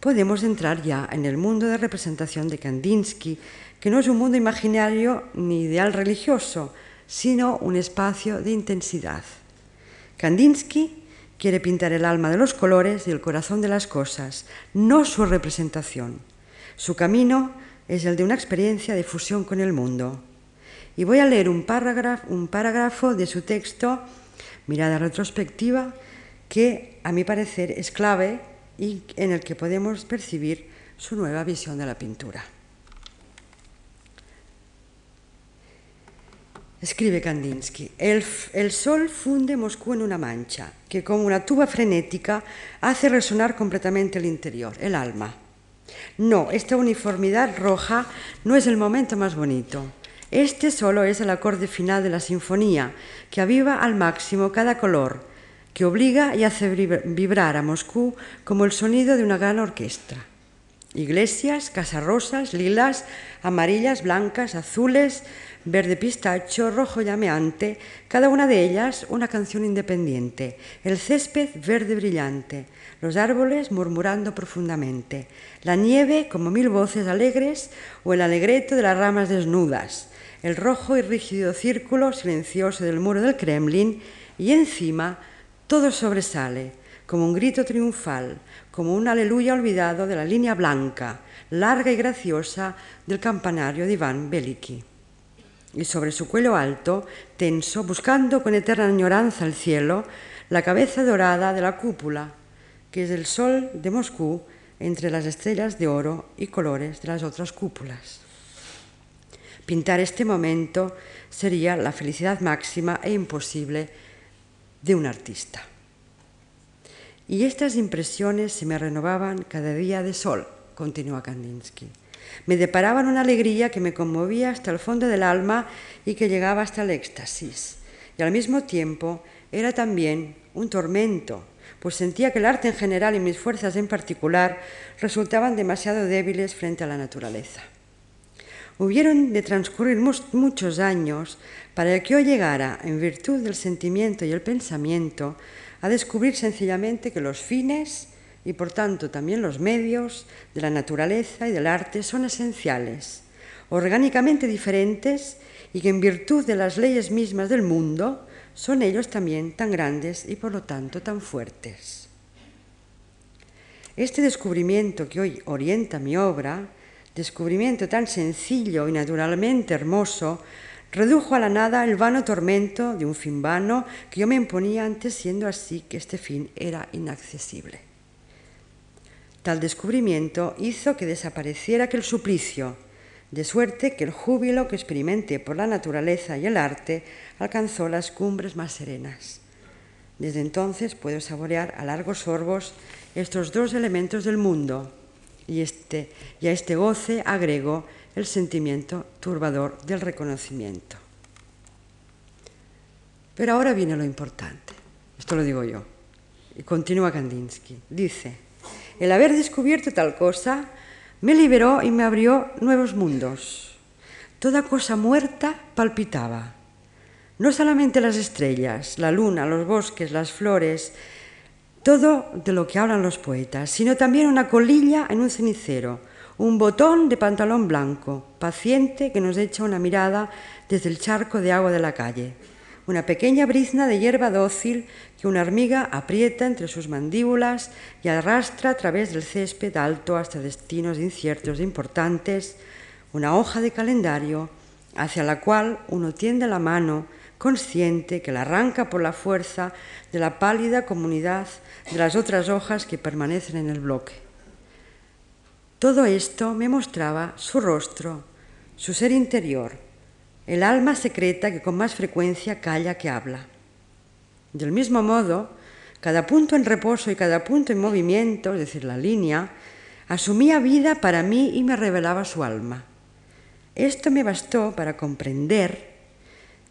podemos entrar ya en el mundo de representación de Kandinsky, que no es un mundo imaginario ni ideal religioso, sino un espacio de intensidad. Kandinsky quiere pintar el alma de los colores y el corazón de las cosas, no su representación. Su camino es el de una experiencia de fusión con el mundo. Y voy a leer un parágrafo de su texto, Mirada retrospectiva, que a mi parecer es clave y en el que podemos percibir su nueva visión de la pintura. Escribe Kandinsky, el, el, sol funde Moscú en una mancha que como una tuba frenética hace resonar completamente el interior, el alma. No, esta uniformidad roja no es el momento más bonito. Este solo es el acorde final de la sinfonía que aviva al máximo cada color, que obliga y hace vibrar a Moscú como el sonido de una gran orquesta. Iglesias, casas rosas, lilas, amarillas, blancas, azules, verde pistacho, rojo llameante, cada una de ellas una canción independiente, el césped verde brillante, los árboles murmurando profundamente, la nieve como mil voces alegres o el alegreto de las ramas desnudas, el rojo y rígido círculo silencioso del muro del Kremlin y encima todo sobresale, como un grito triunfal, como un aleluya olvidado de la línea blanca, larga y graciosa del campanario de Iván Beliki. Y sobre su cuello alto, tenso, buscando con eterna añoranza el cielo, la cabeza dorada de la cúpula, que es el sol de Moscú entre las estrellas de oro y colores de las otras cúpulas. Pintar este momento sería la felicidad máxima e imposible de un artista. Y estas impresiones se me renovaban cada día de sol, continúa Kandinsky. Me deparaban una alegría que me conmovía hasta el fondo del alma y que llegaba hasta el éxtasis. Y al mismo tiempo era también un tormento, pues sentía que el arte en general y mis fuerzas en particular resultaban demasiado débiles frente a la naturaleza. Hubieron de transcurrir muchos años para que yo llegara, en virtud del sentimiento y el pensamiento, a descubrir sencillamente que los fines y por tanto también los medios de la naturaleza y del arte son esenciales, orgánicamente diferentes y que en virtud de las leyes mismas del mundo son ellos también tan grandes y por lo tanto tan fuertes. Este descubrimiento que hoy orienta mi obra, descubrimiento tan sencillo y naturalmente hermoso, redujo a la nada el vano tormento de un fin vano que yo me imponía antes, siendo así que este fin era inaccesible. Tal descubrimiento hizo que desapareciera aquel suplicio, de suerte que el júbilo que experimenté por la naturaleza y el arte alcanzó las cumbres más serenas. Desde entonces puedo saborear a largos sorbos estos dos elementos del mundo y, este, y a este goce agrego el sentimiento turbador del reconocimiento. Pero ahora viene lo importante, esto lo digo yo, y continúa Kandinsky. Dice, el haber descubierto tal cosa me liberó y me abrió nuevos mundos. Toda cosa muerta palpitaba. No solamente las estrellas, la luna, los bosques, las flores, todo de lo que hablan los poetas, sino también una colilla en un cenicero, un botón de pantalón blanco, paciente que nos echa una mirada desde el charco de agua de la calle, una pequeña brizna de hierba dócil que una hormiga aprieta entre sus mandíbulas y arrastra a través del césped alto hasta destinos inciertos e importantes, una hoja de calendario hacia la cual uno tiende la mano consciente que la arranca por la fuerza de la pálida comunidad de las otras hojas que permanecen en el bloque. Todo esto me mostraba su rostro, su ser interior, el alma secreta que con más frecuencia calla que habla. Del mismo modo, cada punto en reposo y cada punto en movimiento, es decir, la línea, asumía vida para mí y me revelaba su alma. Esto me bastó para comprender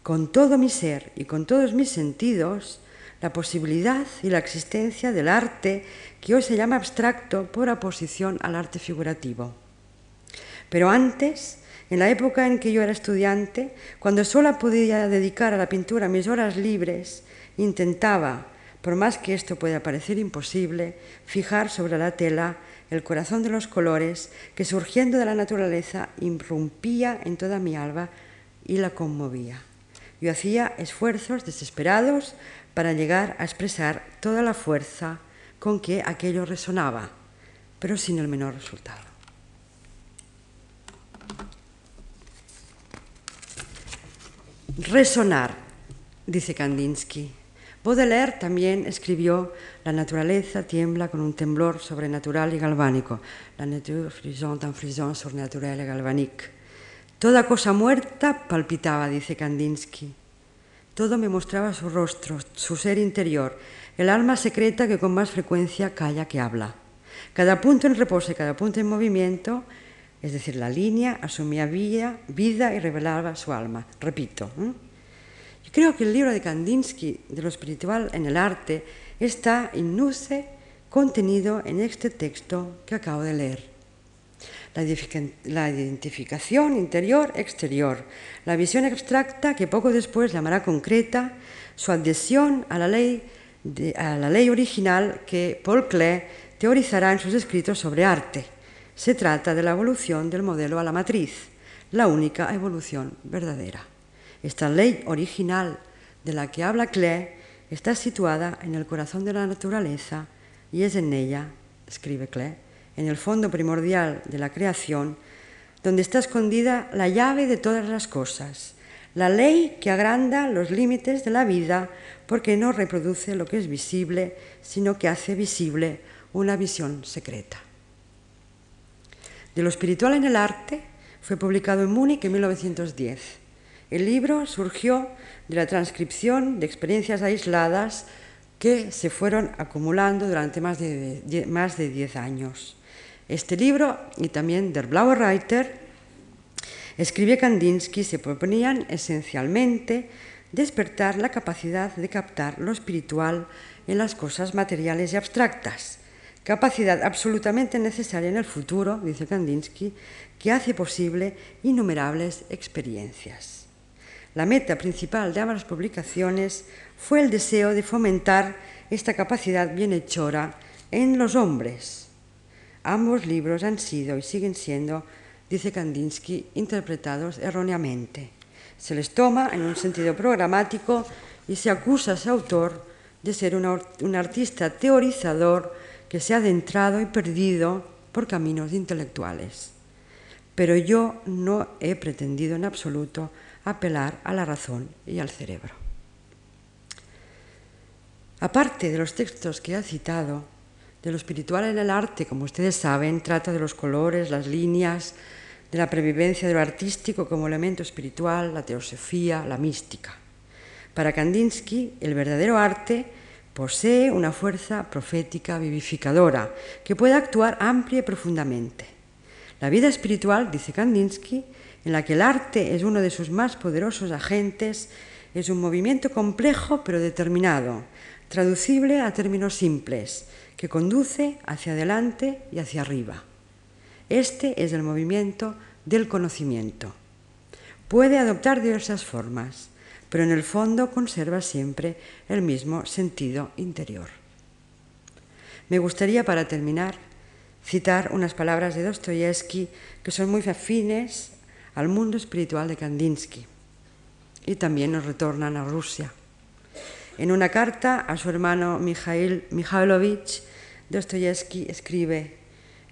con todo mi ser y con todos mis sentidos la posibilidad y la existencia del arte que hoy se llama abstracto por oposición al arte figurativo. Pero antes, en la época en que yo era estudiante, cuando solo podía dedicar a la pintura mis horas libres, intentaba, por más que esto pueda parecer imposible, fijar sobre la tela el corazón de los colores que surgiendo de la naturaleza irrumpía en toda mi alma y la conmovía. Yo hacía esfuerzos desesperados para llegar a expresar toda la fuerza con que aquello resonaba, pero sin el menor resultado. Resonar, dice Kandinsky. Baudelaire también escribió La naturaleza tiembla con un temblor sobrenatural y galvánico. La nature frisante en frisant surnaturel et galvanique. Toda cosa muerta palpitaba, dice Kandinsky. Todo me mostraba su rostro, su ser interior, el alma secreta que con más frecuencia calla que habla. Cada punto en reposo y cada punto en movimiento, es decir, la línea, asumía vida, y revelaba su alma. Repito, ¿eh? yo creo que el libro de Kandinsky, de lo espiritual en el arte, está innuce contenido en este texto que acabo de leer la identificación interior-exterior, la visión abstracta que poco después llamará concreta, su adhesión a la ley, a la ley original que Paul Klee teorizará en sus escritos sobre arte. Se trata de la evolución del modelo a la matriz, la única evolución verdadera. Esta ley original de la que habla Klee está situada en el corazón de la naturaleza y es en ella, escribe Klee, en el fondo primordial de la creación, donde está escondida la llave de todas las cosas, la ley que agranda los límites de la vida porque no reproduce lo que es visible, sino que hace visible una visión secreta. De lo espiritual en el arte fue publicado en Múnich en 1910. El libro surgió de la transcripción de experiencias aisladas que se fueron acumulando durante más de, más de 10 años. Este libro y también Der Blaue Reiter escribe Kandinsky se proponían esencialmente despertar la capacidad de captar lo espiritual en las cosas materiales y abstractas, capacidad absolutamente necesaria en el futuro, dice Kandinsky, que hace posible innumerables experiencias. La meta principal de ambas publicaciones fue el deseo de fomentar esta capacidad bienhechora en los hombres. Ambos libros han sido y siguen siendo, dice Kandinsky, interpretados erróneamente. Se les toma en un sentido programático y se acusa a su autor de ser un artista teorizador que se ha adentrado y perdido por caminos intelectuales. Pero yo no he pretendido en absoluto apelar a la razón y al cerebro. Aparte de los textos que he citado, de lo espiritual en el arte, como ustedes saben, trata de los colores, las líneas, de la previvencia de lo artístico como elemento espiritual, la teosofía, la mística. Para Kandinsky, el verdadero arte posee una fuerza profética vivificadora que puede actuar amplia y profundamente. La vida espiritual, dice Kandinsky, en la que el arte es uno de sus más poderosos agentes, es un movimiento complejo pero determinado, traducible a términos simples, que conduce hacia adelante y hacia arriba. Este es el movimiento del conocimiento. Puede adoptar diversas formas, pero en el fondo conserva siempre el mismo sentido interior. Me gustaría, para terminar, citar unas palabras de Dostoyevsky que son muy afines al mundo espiritual de Kandinsky y también nos retornan a Rusia. En una carta a su hermano Mikhail Mikhailovich, Dostoyevsky escribe,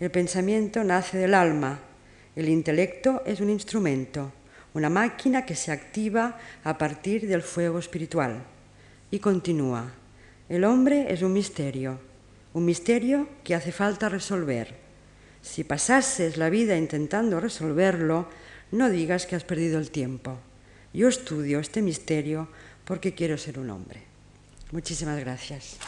el pensamiento nace del alma, el intelecto es un instrumento, una máquina que se activa a partir del fuego espiritual. Y continúa, el hombre es un misterio, un misterio que hace falta resolver. Si pasases la vida intentando resolverlo, no digas que has perdido el tiempo. Yo estudio este misterio porque quiero ser un hombre. Muchísimas gracias.